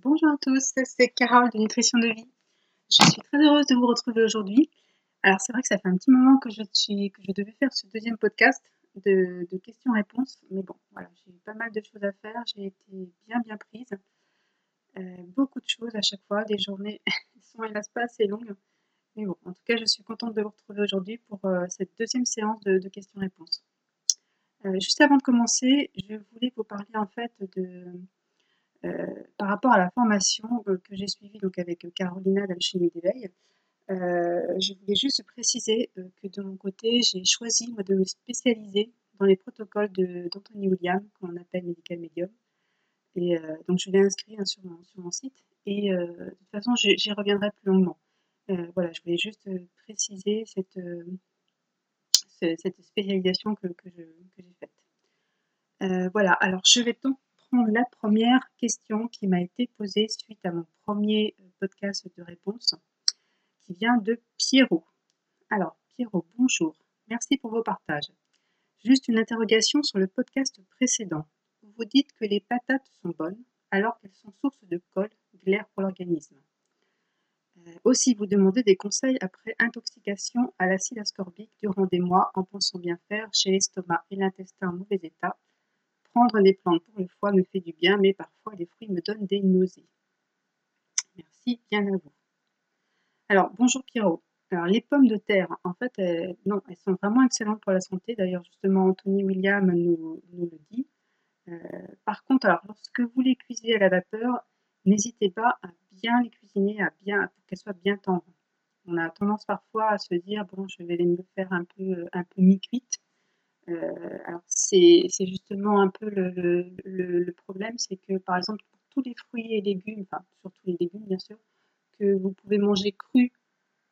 Bonjour à tous, c'est Carole de Nutrition de Vie. Je suis très heureuse de vous retrouver aujourd'hui. Alors c'est vrai que ça fait un petit moment que je, suis, devais faire ce deuxième podcast de, questions-réponses, mais bon, voilà, j'ai eu pas mal de choses à faire, j'ai été bien bien prise. Euh, beaucoup de choses à chaque fois, des journées sont hélas pas assez longues. Mais bon, en tout cas, je suis contente de vous retrouver aujourd'hui pour euh, cette deuxième séance de, questions-réponses. Euh, juste avant de commencer, je voulais vous parler en fait de, par rapport à la formation que j'ai suivie donc avec Carolina d'Alchimie d'éveil. je voulais juste préciser que de mon côté, j'ai choisi de me spécialiser dans les protocoles d'Anthony William, qu'on appelle Medical Medium. Et donc, je l'ai inscrit hein, sur, mon, sur, mon, site. Et de toute façon, j'y reviendrai plus longuement. voilà, je voulais juste préciser cette, cette spécialisation que, que j'ai faite. voilà, alors je vais la première question qui m'a été posée suite à mon premier podcast de réponse, qui vient de Pierrot. Alors, Pierrot, bonjour. Merci pour vos partages. Juste une interrogation sur le podcast précédent. Vous dites que les patates sont bonnes alors qu'elles sont source de colle, glaire pour l'organisme. Euh, aussi, vous demandez des conseils après intoxication à l'acide ascorbique durant des mois en pensant bien faire chez l'estomac et l'intestin en mauvais état. Prendre des plantes pour le foie me fait du bien, mais parfois les fruits me donnent des nausées. Merci bien à vous. Alors, bonjour Pierrot. Alors, les pommes de terre, en fait, elles, non, elles sont vraiment excellentes pour la santé. D'ailleurs, justement, Anthony William nous, le dit. Euh, par contre, alors, lorsque vous les cuisez à la vapeur, n'hésitez pas à bien les cuisiner, à bien, pour qu'elles soient bien tendres. On a tendance parfois à se dire, bon, je vais les faire un peu, un peu mi-cuites. Euh, alors, c'est justement un peu le, problème, c'est que, par exemple, pour tous les fruits et légumes, enfin, surtout les légumes, bien sûr, que vous pouvez manger crus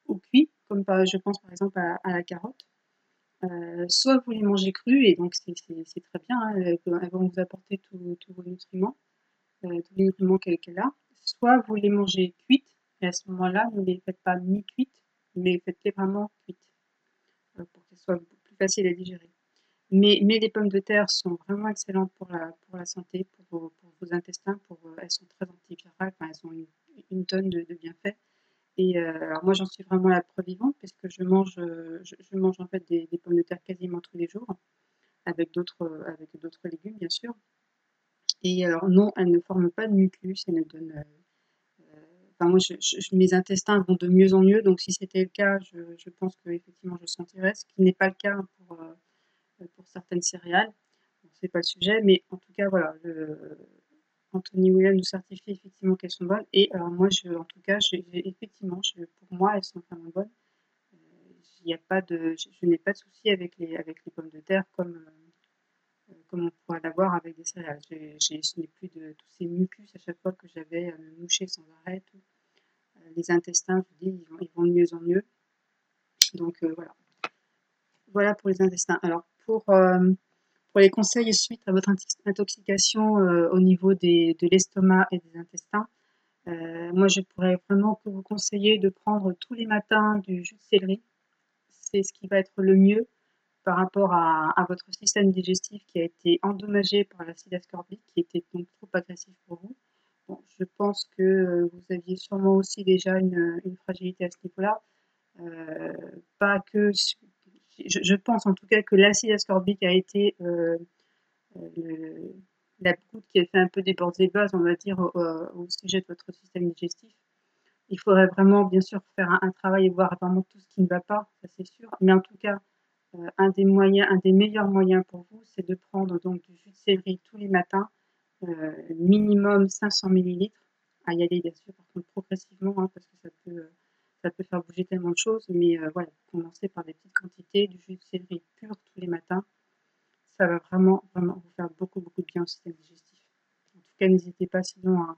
ou cuits, comme je pense par exemple à la carotte, euh, soit vous les mangez crus, et donc c'est très bien, hein, elles vont vous apporter tous vos nutriments, euh, tous les nutriments qu'elle a. Soit vous les mangez cuites, et à ce moment-là, ne les faites pas mi-cuites, mais faites-les vraiment cuites, euh, pour qu'elles soient plus faciles à digérer. Mais, les pommes de terre sont vraiment excellentes pour la, santé, pour vos, intestins, pour, elles sont très antivirales, elles ont une, tonne de, bienfaits. Et euh, alors moi, j'en suis vraiment la preuve vivante puisque je mange, euh, en fait des, pommes de terre quasiment tous les jours, avec d'autres, euh, légumes bien sûr. Et alors non, elles ne forment pas de mucus, elles ne donnent. moi, mes intestins vont de mieux en mieux, donc si c'était le cas, je, pense que effectivement je sentirais, ce qui n'est pas le cas pour pour certaines céréales. Ce c'est pas le sujet, mais en tout cas voilà. Anthony William nous certifie effectivement qu'elles sont bonnes. Et alors moi, je, en tout cas, effectivement, pour moi, elles sont vraiment bonnes. Euh, il a pas de, je, n'ai pas de souci avec les, avec les pommes de terre comme, euh, comme on pourrait l'avoir avec des céréales. je n'ai plus de tous ces mucus à chaque fois que j'avais à me moucher sans arrêt. Euh, les intestins, je vous dis, ils vont, ils vont de mieux en mieux. Donc voilà. Voilà pour les intestins. Alors pour pour les conseils suite à votre intoxication euh, au niveau de l'estomac et des intestins, euh, moi je pourrais vraiment vous conseiller de prendre tous les matins du jus de céleri. C'est ce qui va être le mieux par rapport à, votre système digestif qui a été endommagé par l'acide ascorbique, qui était donc trop agressif pour vous. je pense que euh, vous aviez sûrement aussi déjà une, fragilité à ce niveau-là. pas que je, pense en tout cas que l'acide ascorbique a été euh, euh, la goutte qui a fait un peu déborder les bases, on va dire, au, sujet de votre système digestif. Il faudrait vraiment, bien sûr, faire un, travail et voir vraiment tout ce qui ne va pas, ça c'est sûr. Mais en tout cas, euh, un des moyens, un des meilleurs moyens pour vous, c'est de prendre donc du jus de céleri tous les matins, minimum 500 ml, à y aller bien sûr, par contre progressivement, hein, parce que ça peut ça peut faire bouger tellement de choses, mais euh, voilà, commencer par des petites quantités, du jus de céleri pur tous les matins, ça va vraiment, vraiment vous faire beaucoup, beaucoup de bien au système digestif. En tout cas, n'hésitez pas sinon à,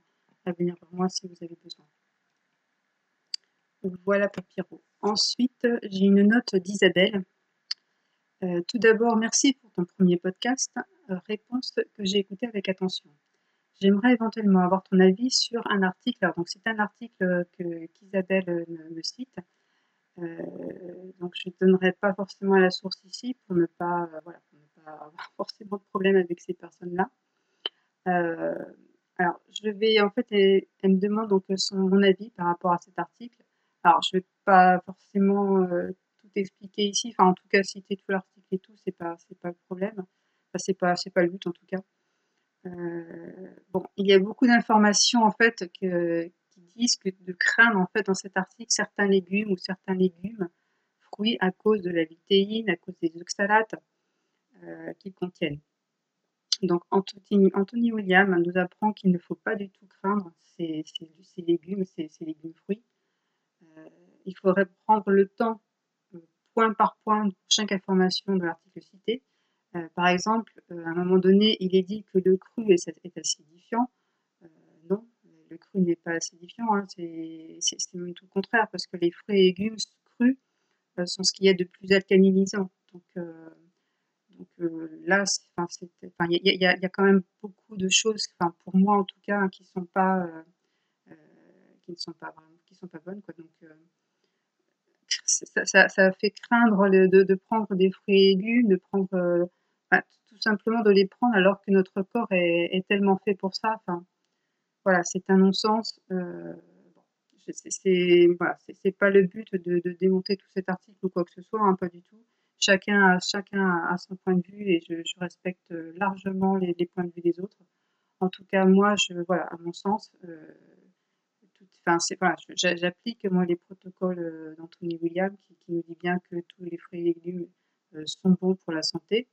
venir vers moi si vous avez besoin. Voilà pour. Ensuite, j'ai une note d'Isabelle. Euh, tout d'abord, merci pour ton premier podcast. Euh, réponse que j'ai écoutée avec attention. J'aimerais éventuellement avoir ton avis sur un article. donc, c'est un article que, qu'Isabelle euh, me, cite. Euh, donc, je ne donnerai pas forcément la source ici pour ne pas, euh, ne avoir forcément de problème avec ces personnes-là. Alors, je vais en fait, elle, me demande donc son, mon avis par rapport à cet article. Alors, je vais pas forcément tout expliquer ici, enfin en tout cas citer tout l'article et tout, c'est pas pas le problème. Enfin, c'est pas c'est pas le but en tout cas. Bon, il y a beaucoup d'informations en fait qui disent que de craindre en fait dans cet article certains légumes ou certains légumes, fruits à cause de la vitéine, à cause des oxalates qu'ils contiennent. Donc Anthony, Anthony, William nous apprend qu'il ne faut pas du tout craindre ces, légumes, ces, ces, légumes fruits. Euh, il faudrait prendre le temps, euh, point par point, pour chaque information de l'article cité. Euh, par exemple, à un moment donné, il est dit que le cru est, est acidifiant. non, le cru n'est pas acidifiant, hein, c'est même tout le contraire, parce que les fruits et légumes crus sont ce qu'il y a de plus alcalinisant. Donc, là, il y, a quand même beaucoup de choses, pour moi en tout cas, hein, qui sont pas, euh, euh, qui ne sont pas qui sont pas bonnes. Donc ça, ça, fait craindre de, de, prendre des fruits et légumes, de prendre, tout simplement de les prendre alors que notre corps est, tellement fait pour ça. Voilà, c'est un non-sens. Euh, c'est pas le but de, démonter tout cet article ou quoi que ce soit, hein, pas du tout chacun a, chacun a son point de vue et je, respecte largement les, points de vue des autres. En tout cas, moi, voilà, à mon sens, euh, j'applique les protocoles euh, d'Anthony William qui, nous dit bien que tous les fruits et légumes euh, sont bons pour la santé.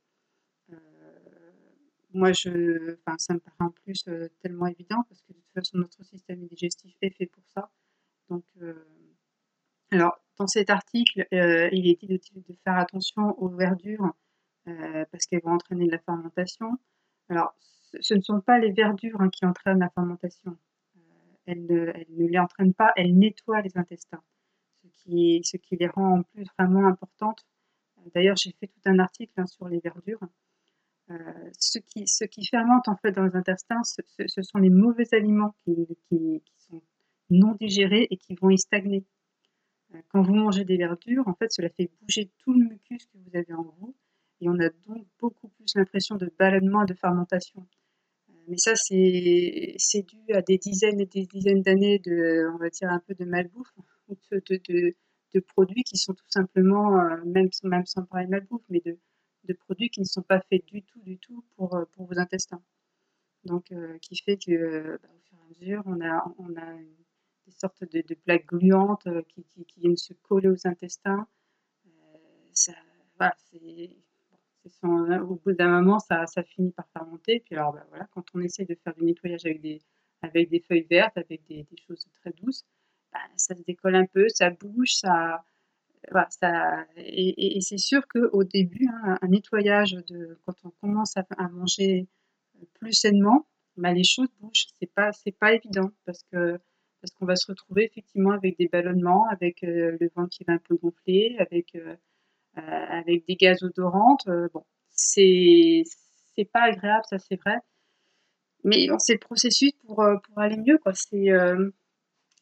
Moi, je, enfin, ça me paraît en plus tellement évident parce que de toute façon, notre système digestif est fait pour ça. Donc, alors, dans cet article, euh, il est dit de, faire attention aux verdures euh, parce qu'elles vont entraîner de la fermentation. Alors, ce, ne sont pas les verdures hein, qui entraînent la fermentation. Euh, elles, ne, les entraînent pas, elles nettoient les intestins, ce qui, ce qui les rend en plus vraiment importantes. D'ailleurs, j'ai fait tout un article hein, sur les verdures. Ce, qui, ce qui fermente en fait dans les intestins, ce, sont les mauvais aliments qui, qui, sont non digérés et qui vont y stagner. Euh, quand vous mangez des verdures, en fait, cela fait bouger tout le mucus que vous avez en vous et on a donc beaucoup plus l'impression de ballonnement et de fermentation. Euh, mais ça, c'est dû à des dizaines et des dizaines d'années de, on va dire, un peu de malbouffe ou de, de, de, produits qui sont tout simplement, euh, même, même sans parler de malbouffe, mais de, de produits qui ne sont pas faits du tout, du tout pour, pour vos intestins. Donc, qui fait que, bah, au fur et à mesure, on a, on a des sortes de, plaques gluantes euh, qui, viennent se coller aux intestins. Euh, ça, voilà, c'est, au bout d'un moment, ça, ça, finit par fermenter. Puis alors, bah, voilà, quand on essaie de faire du nettoyage avec des, avec des feuilles vertes, avec des, choses très douces, bah, ça se décolle un peu, ça bouge, ça, et, c'est sûr qu'au début, hein, un nettoyage, de, quand on commence à, manger plus sainement, bah, les choses bougent. C'est pas, c'est pas évident parce que parce qu'on va se retrouver effectivement avec des ballonnements, avec euh, le ventre qui va un peu gonfler, avec, euh, euh, avec des gaz odorantes. bon, c'est c'est pas agréable, ça c'est vrai. Mais c'est le processus pour, pour aller mieux. Quoi. C'est,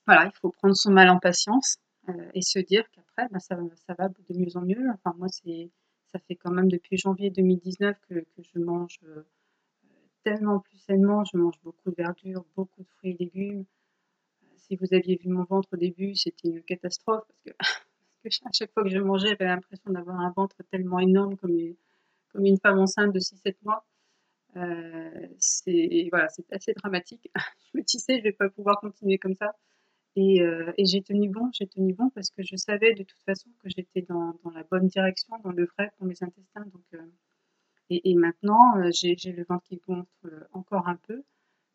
voilà, il faut prendre son mal en patience et se dire qu'après, bah, ça, va de mieux en mieux. Enfin, moi, c'est, ça fait quand même depuis janvier 2019 que, je mange tellement plus sainement. Je mange beaucoup de verdure, beaucoup de fruits et légumes si vous aviez vu mon ventre au début, c'était une catastrophe parce que, à chaque fois que je mangeais, j'avais l'impression d'avoir un ventre tellement énorme comme une, comme une femme enceinte de 6-7 mois. Euh, c'est voilà, c'est assez dramatique. je me disais, je vais pas pouvoir continuer comme ça. Et, euh, et j'ai tenu bon, j'ai tenu bon parce que je savais de toute façon que j'étais dans, la bonne direction, dans le vrai pour mes intestins. Donc, euh, et, maintenant, j'ai le ventre qui gonfle encore un peu.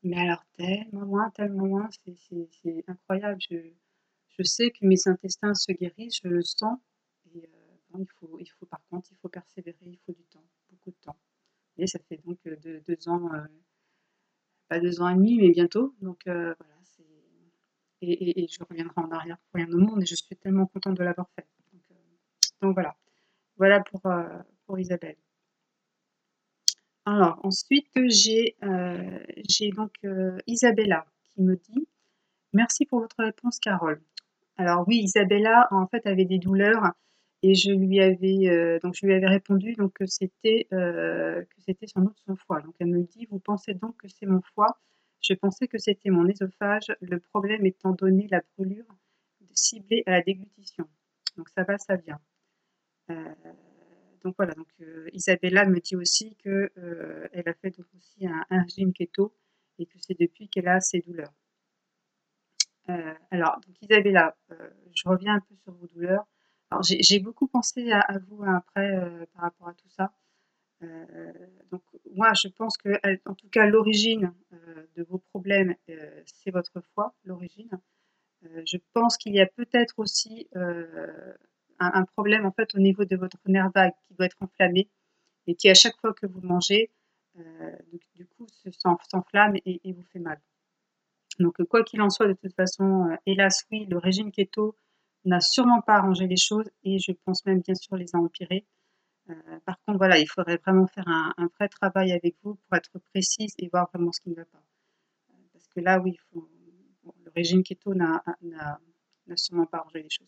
Mais alors tellement moins, tellement moins, c'est incroyable. Je, sais que mes intestins se guérissent, je le sens. Et euh, il, faut, par contre, il faut persévérer, il faut du temps, beaucoup de temps. Et ça fait donc euh, deux, ans, euh, pas deux ans et demi, mais bientôt. Donc voilà, et, je reviendrai en arrière pour rien au monde. Et je suis tellement contente de l'avoir fait. Donc, donc, voilà, voilà pour, pour Isabelle. Alors ensuite, j'ai euh, donc euh, Isabella qui me dit: «Merci pour votre réponse Carole». Alors oui, Isabella en fait avait des douleurs et je lui avais, euh, donc je lui avais répondu donc que c'était, que c'était sans doute son foie. Donc elle me dit: «Vous pensez donc que c'est mon foie?» Je pensais que c'était mon œsophage, le problème étant donné la brûlure ciblée à la déglutition. Donc ça va, ça vient. Euh, donc voilà, donc euh, Isabella me dit aussi que euh, a fait aussi un, régime keto et que c'est depuis qu'elle a ces douleurs. alors, donc Isabella, je reviens un peu sur vos douleurs. Alors j'ai beaucoup pensé à, vous après par rapport à tout ça. Donc moi, je pense que, en tout cas, l'origine de vos problèmes, c'est votre foi, l'origine. je pense qu'il y a peut-être aussi un, problème en fait au niveau de votre nerf vague qui doit être enflammé et qui à chaque fois que vous mangez, euh, du, coup s'enflamme et, vous fait mal. Donc quoi qu'il en soit, de toute façon, euh, hélas oui, le régime keto n'a sûrement pas arrangé les choses et je pense même bien sûr les a empirées. Euh, par contre, voilà, il faudrait vraiment faire un, vrai travail avec vous pour être précise et voir vraiment ce qui ne va pas. Parce que là, oui, le régime keto n'a sûrement pas arrangé les choses.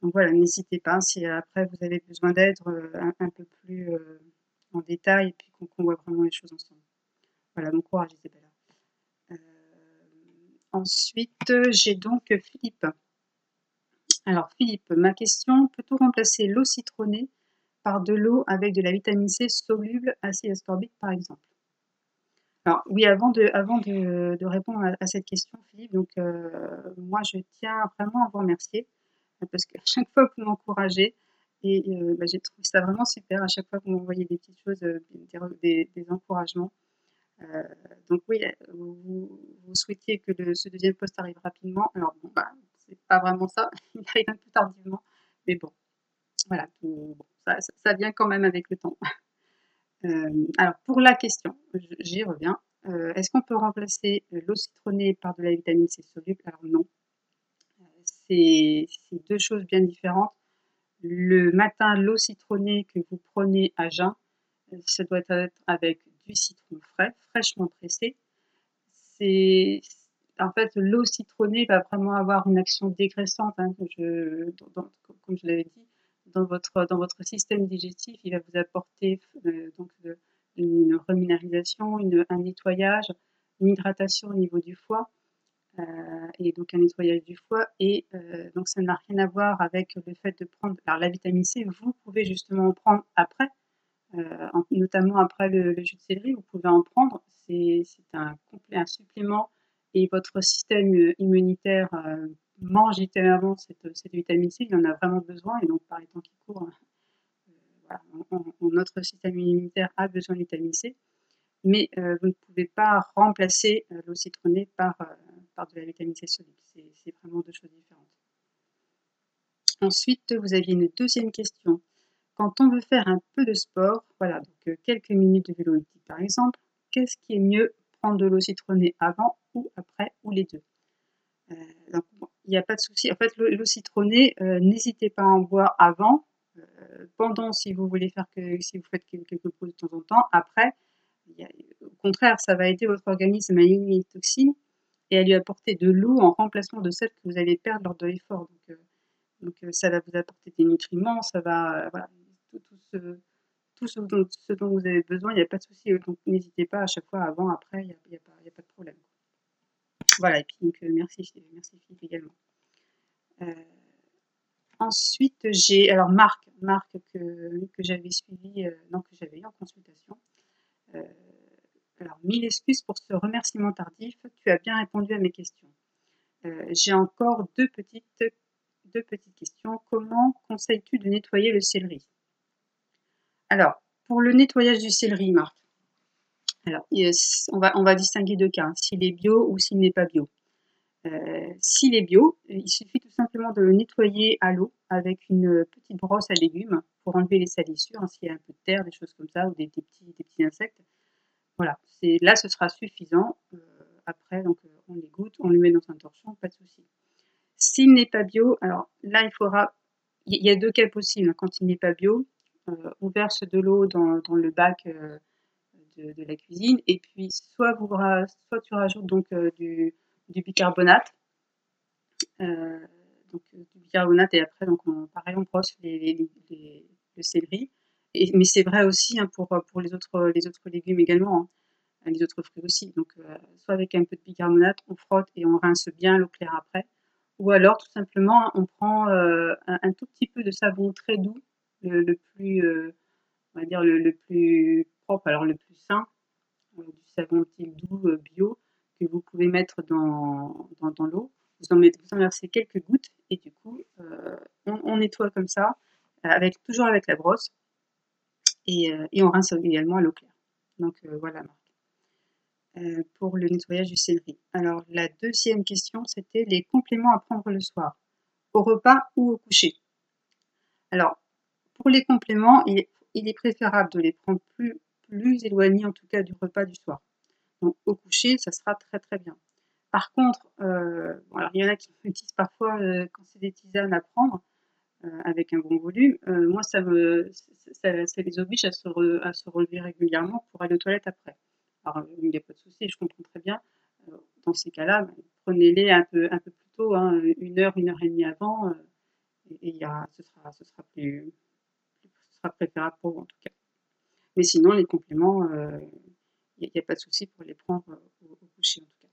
Donc voilà, n'hésitez pas si après vous avez besoin d'aide euh, un, peu plus euh, en détail et puis qu'on voit vraiment les choses ensemble. Voilà, bon courage Isabella. Ensuite, j'ai donc Philippe. Alors Philippe, ma question, peut-on remplacer l'eau citronnée de l'eau avec de la vitamine C soluble, acide ascorbique par exemple alors oui, avant de, répondre à, cette question, Philippe, donc moi je tiens vraiment à vous remercier parce qu'à chaque fois que vous m'encouragez, et euh, bah, j'ai trouvé ça vraiment super à chaque fois que vous m'envoyez des petites choses, euh, des, encouragements. Euh, donc oui, vous, souhaitiez que ce deuxième poste arrive rapidement. Alors bon, bah, c'est pas vraiment ça, il arrive un peu tardivement, mais bon, voilà, ça, vient quand même avec le temps. alors pour la question, j'y reviens. Est-ce qu'on peut remplacer l'eau citronnée par de la vitamine C soluble? Alors non, c'est deux choses bien différentes. Le matin, l'eau citronnée que vous prenez à jeun, ça doit être avec du citron frais, fraîchement pressé. En fait l'eau citronnée va vraiment avoir une action dégraissante, hein, comme je l'avais dit, dans votre dans votre système digestif. Il va vous apporter euh, donc une reminéralisation, un nettoyage, une hydratation au niveau du foie. Euh, et donc un nettoyage du foie. Et euh, donc ça n'a rien à voir avec le fait de prendre. Alors la vitamine C, vous pouvez justement en prendre après, euh, notamment après le, jus de céleri, vous pouvez en prendre. C'est un, un supplément et votre système immunitaire mange littéralement cette, vitamine C, il en a vraiment besoin, et donc par les temps qui courent, notre système immunitaire a besoin de vitamine C, mais vous ne pouvez pas remplacer l'eau citronnée par, de la vitamine C soluble. C'est vraiment deux choses différentes. Ensuite, vous aviez une deuxième question. Quand on veut faire un peu de sport, voilà, donc euh, quelques minutes de vélo par exemple, qu'est-ce qui est mieux Prendre de l'eau citronnée avant ou après ou les deux? Euh, il n'y a pas de souci. En fait, l'eau citronnée, euh, n'hésitez pas à en boire avant, pendant si vous voulez faire que si vous faites quelques pauses de temps en temps. Après, au contraire, ça va aider votre organisme à éliminer les toxines et à lui apporter de l'eau en remplacement de celle que vous allez perdre lors de l'effort. Donc, euh, euh, ça va vous apporter des nutriments, ça va, euh, tout, ce, dont, vous avez besoin, il n'y a pas de souci. Donc n'hésitez pas à chaque fois, avant, après, il n'y a, pas, de problème. Voilà, et puis donc merci, merci Philippe également. ensuite, j'ai alors Marc, Marc que, que j'avais suivi, non que j'avais eu en consultation. Alors, mille excuses pour ce remerciement tardif. Tu as bien répondu à mes questions. Euh, j'ai encore deux petites, deux petites questions. Comment conseilles-tu de nettoyer le céleri? Alors, pour le nettoyage du céleri, Marc, alors, on, va, on va distinguer deux cas, hein, s'il est bio ou s'il n'est pas bio. Euh, s'il est bio, il suffit tout simplement de le nettoyer à l'eau avec une petite brosse à légumes pour enlever les salissures, hein, s'il y a un peu de terre, des choses comme ça, ou des, petits, des petits insectes. Voilà, là ce sera suffisant. Euh, après, donc euh, on les goûte, on le met dans un torchon, pas de souci. S'il n'est pas bio, alors là il faudra, il y a deux cas possibles. Quand il n'est pas bio, euh, on verse de l'eau dans, le bac de, la cuisine et puis soit, vous, soit tu rajoutes donc du, bicarbonate, donc du bicarbonate et après donc on, pareil on brosse les, le céleri mais c'est vrai aussi hein, pour, pour les, autres, les autres légumes également. Hein. les autres fruits aussi. Donc, soit avec un peu de bicarbonate, on frotte et on rince bien l'eau claire après. Ou alors, tout simplement, on prend un, tout petit peu de savon très doux, le, plus, on va dire le, plus alors le plus sain, du savon doux bio que vous pouvez mettre dans, dans, l'eau. Vous en, mettez, vous en versez quelques gouttes et du coup, on, nettoie comme ça, avec, toujours avec la brosse. Et, et on rince également à l'eau claire. Donc voilà, euh, pour le nettoyage du céleri. Alors la deuxième question, c'était les compléments à prendre le soir, au repas ou au coucher. Alors pour les compléments, il est, préférable de les prendre plus, plus éloignés en tout cas du repas du soir. Donc au coucher, ça sera très très bien. Par contre, euh, il y en a qui me disent parfois euh, quand c'est des tisanes à prendre avec un bon volume, moi ça me ça, les oblige à se, à se relever régulièrement pour aller aux toilettes après. Alors, il n'y a pas de souci, je comprends très bien. Euh, dans ces cas-là, prenez-les un peu, un peu plus tôt, hein, une heure, une heure et demie avant, euh, et, y a, ce, sera, ce, sera plus, ce sera préférable pour vous en tout cas. Mais sinon, les compléments, il euh, n'y a, pas de souci pour les prendre au, coucher en tout cas.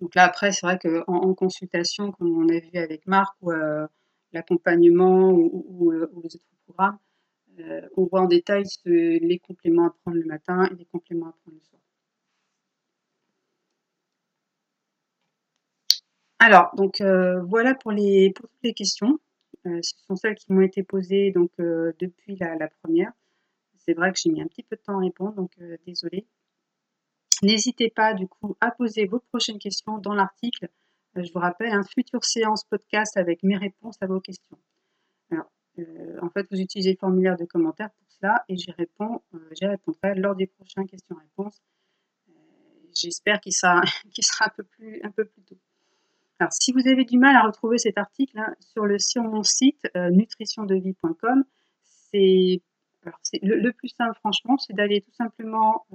Donc là, après, c'est vrai qu'en en consultation, comme on a vu avec Marc, ou l'accompagnement ou, les autres programmes, euh, on voit en détail les compléments à prendre le matin et les compléments à prendre le soir. Alors, donc euh, voilà pour, les, toutes les questions. Euh, ce sont celles qui m'ont été posées donc, depuis la, première. C'est vrai que j'ai mis un petit peu de temps à répondre, donc désolé. N'hésitez pas du coup à poser vos prochaines questions dans l'article. je vous rappelle, un futur séance podcast avec mes réponses à vos questions. Euh, en fait, vous utilisez le formulaire de commentaires pour cela et j'y réponds, euh, répondrai lors des prochains questions-réponses. Euh, j'espère qu'il sera, un peu plus, tôt. Alors, si vous avez du mal à retrouver cet article hein, sur mon site nutritiondevie.com, c'est le, plus simple, franchement, c'est d'aller tout simplement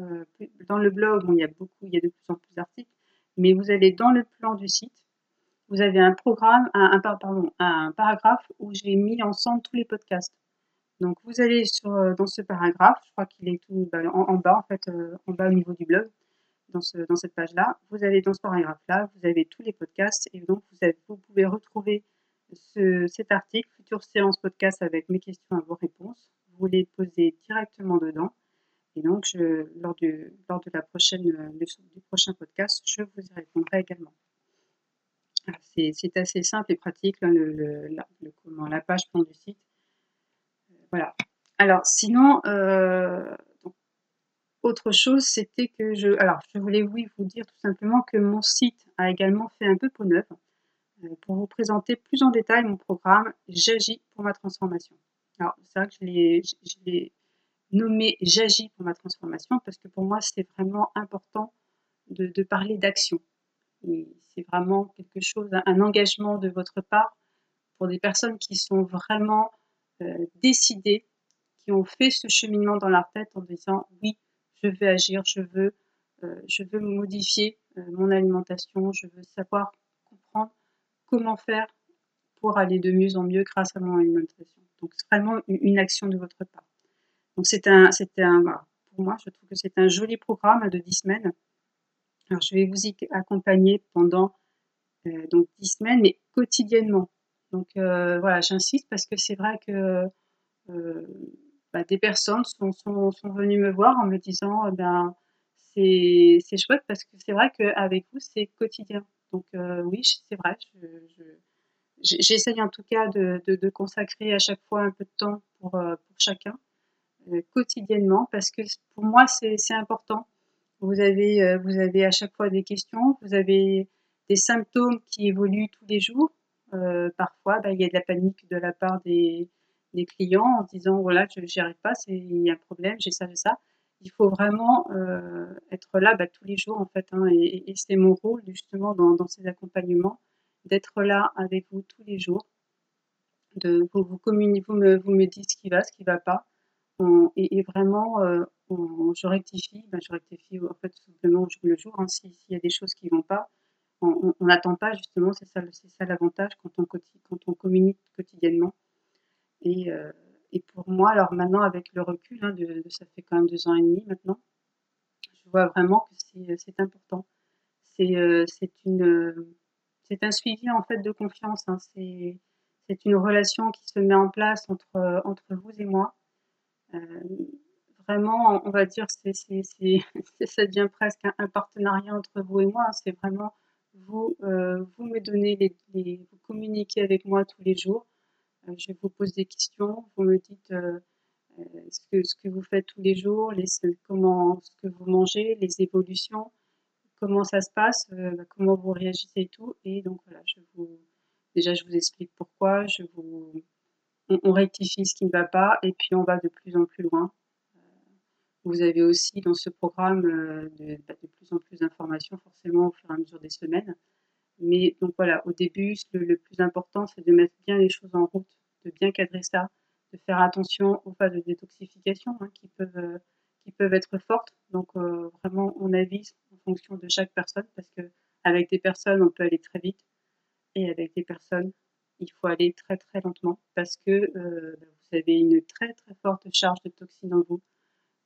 dans le blog. il y a beaucoup, il y a de plus en plus d'articles, mais vous allez dans le plan du site vous avez un programme, un, pardon, un paragraphe où j'ai mis ensemble tous les podcasts. Donc vous allez sur, euh, dans ce paragraphe, je crois qu'il est tout bah, en, bas en fait, euh, en bas au niveau du blog, dans, ce, dans cette page-là. Vous allez dans ce paragraphe-là, vous avez tous les podcasts et donc vous, vous pouvez retrouver ce, cet article, future séance podcast avec mes questions et vos réponses. Vous les posez directement dedans. Et donc, lors, euh, du prochain podcast, je vous y répondrai également. C'est assez simple et pratique, le, la, comment, la page du site. Euh, voilà. Alors, sinon, euh, autre chose, c'était que je. Alors, je voulais oui, vous dire tout simplement que mon site a également fait un peu peau neuve pour vous présenter plus en détail mon programme J'agis pour ma transformation. Alors, c'est vrai que je l'ai nommé J'agis pour ma transformation parce que pour moi, c'est vraiment important de, parler d'action c'est vraiment quelque chose, un engagement de votre part pour des personnes qui sont vraiment euh, décidées, qui ont fait ce cheminement dans leur tête en disant oui, je veux agir, je veux, euh, je veux modifier euh, mon alimentation, je veux savoir comment faire pour aller de mieux en mieux grâce à mon alimentation. Donc c'est vraiment une, action de votre part. Donc c'est un, un, pour moi, je trouve que c'est un joli programme de 10 semaines alors, je vais vous y accompagner pendant euh, donc 10 semaines, mais quotidiennement. Donc, euh, voilà, j'insiste parce que c'est vrai que euh, bah, des personnes sont, venues me voir en me disant ben, c'est chouette parce que c'est vrai qu'avec vous, c'est quotidien. Donc, oui, c'est vrai, j'essaye en tout cas de, consacrer à chaque fois un peu de temps pour, pour chacun, quotidiennement, parce que pour moi, c'est important. Vous avez, euh, à chaque fois des questions, vous avez des symptômes qui évoluent tous les jours. Euh, parfois, bah, il y a de la panique de la part des, clients en disant voilà, je n'y arrive pas, il y a un problème, j'ai ça, j'ai ça. Il faut vraiment euh, être là bah, tous les jours en fait, hein, et, c'est mon rôle justement dans, ces accompagnements d'être là avec vous tous les jours, vous vous, me, vous me dites ce qui va, ce qui ne va pas, et, vraiment je rectifie, ben, je rectifie en fait simplement au jour le jour. Hein. S'il y a des choses qui ne vont pas, on n'attend pas justement, c'est ça, l'avantage quand on, communique quotidiennement. Euh, et, pour moi, alors maintenant avec le recul, hein, de, ça fait quand même deux ans et demi maintenant, vois vraiment que c'est important. C'est une c'est un suivi en fait de confiance. Hein. C'est une relation qui se met en place entre entre vous et moi. vraiment, on va dire, c'est ça devient presque un, partenariat entre vous et moi. C'est vraiment vous vous me donnez les, vous communiquez avec moi tous les jours. Je vous pose des questions, vous me dites ce que, ce que vous faites tous les jours, comment, ce que vous mangez, les évolutions, comment ça se passe, euh, comment vous réagissez et tout. Et donc voilà, je vous, déjà je vous explique pourquoi, je vous, on, rectifie ce qui ne va pas et puis on va de plus en plus loin. Euh, vous avez aussi dans ce programme euh, bah, de, plus en plus d'informations forcément au fur et à mesure des semaines. Mais donc voilà, au début, le, plus important, c'est de mettre bien les choses en route, de bien cadrer ça, de faire attention aux phases de détoxification hein, qui, peuvent, euh, qui peuvent être fortes. Donc euh, vraiment, on avise en fonction de chaque personne parce que avec des personnes, on peut aller très vite et avec des personnes, il faut aller très très lentement parce que euh, vous avez une très très forte charge de toxines en vous.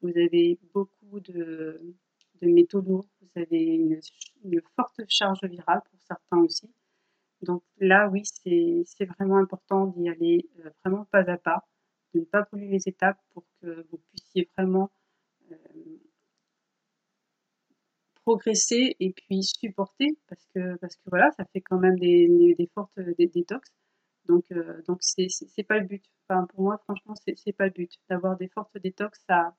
Vous avez beaucoup de, de métaux lourds, vous avez une, forte charge virale pour certains aussi. Donc là, oui, c'est vraiment important d'y aller vraiment pas à pas de ne pas brûler les étapes pour que vous puissiez vraiment euh, progresser et puis supporter parce que parce que voilà ça fait quand même des, des, fortes des détox donc euh, donc c'est pas le but. Enfin pour moi franchement c'est pas le but. D'avoir des fortes détox ça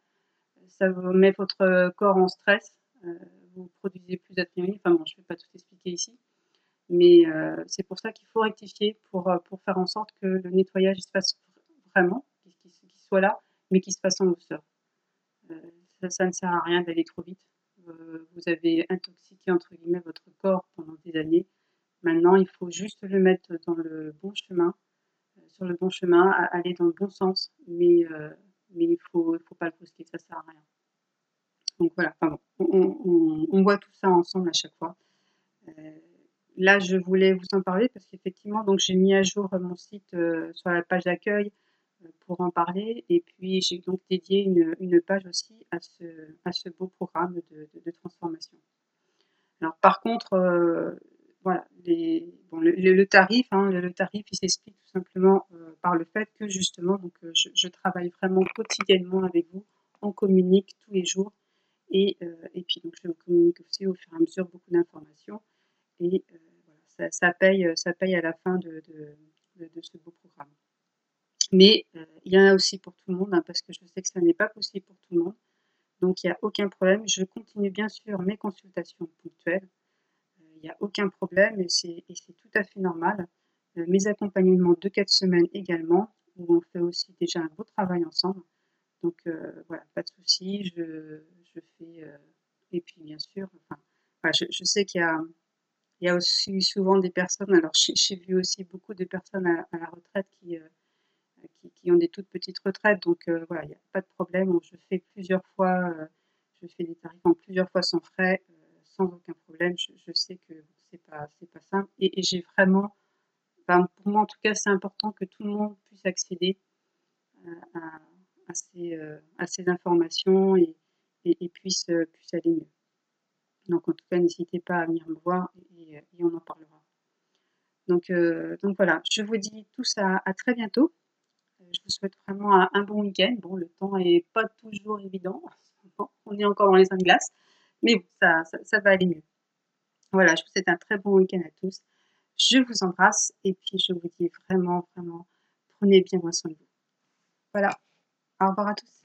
ça vous met votre corps en stress euh, vous produisez plus d'adrénaline enfin bon je vais pas tout expliquer ici mais c'est pour ça qu'il faut rectifier pour pour faire en sorte que le nettoyage se fasse vraiment soit là, mais qui se passe en douceur. Euh, ça, ne sert à rien d'aller trop vite. Euh, vous avez intoxiqué entre guillemets votre corps pendant des années. Maintenant, il faut juste le mettre dans le bon chemin, euh, sur le bon chemin, aller dans le bon sens, mais, mais il ne faut, faut pas le brusquer, ça sert à rien. Donc voilà, on, voit tout ça ensemble à chaque fois. là, je voulais vous en parler parce qu'effectivement, j'ai mis à jour mon site sur la page d'accueil pour en parler. Et puis, j'ai donc dédié une, page aussi à ce, beau programme de, transformation. Alors, par contre, euh, voilà, les, bon, le, le, tarif, hein, le, tarif, il s'explique tout simplement euh, par le fait que justement, donc, euh, je, travaille vraiment quotidiennement avec vous, on communique tous les jours. Et, et puis, donc, je vous communique aussi au fur et à mesure beaucoup d'informations. Et voilà, ça, paye, ça paye à la fin de, ce beau programme. Mais euh, il y en a aussi pour tout le monde, hein, parce que je sais que ça n'est pas possible pour tout le monde. Donc il n'y a aucun problème. Je continue bien sûr mes consultations ponctuelles. Euh, il n'y a aucun problème et c'est tout à fait normal. Euh, mes accompagnements de 4 semaines également, où on fait aussi déjà un beau travail ensemble. Donc voilà, pas de souci. Je, je fais. et puis bien sûr, enfin, je, sais qu'il y y a aussi souvent des personnes. Alors j'ai vu aussi beaucoup de personnes à, la retraite qui qui, ont des toutes petites retraites. Donc euh, voilà, il n'y a pas de problème. Je fais plusieurs fois, euh, je fais des tarifs en plusieurs fois sans frais, euh, sans aucun problème. Je, sais que c'est pas, c'est pas simple. Et, j'ai vraiment, pour moi en tout cas, c'est important que tout le monde puisse accéder à, à, ces, à ces, informations et, puisse, puisse aller mieux. Donc en tout cas, n'hésitez pas à venir me voir et, on en parlera. Donc, donc, voilà, je vous dis tout ça à très bientôt je vous souhaite vraiment un, bon week-end. Bon, le temps n'est pas toujours évident. On est encore dans les de glace. Mais bon, ça, ça, va aller mieux. Voilà, je vous souhaite un très bon week-end à tous. Je vous embrasse et puis je vous dis vraiment, vraiment, prenez bien soin de vous. Voilà, au revoir à tous.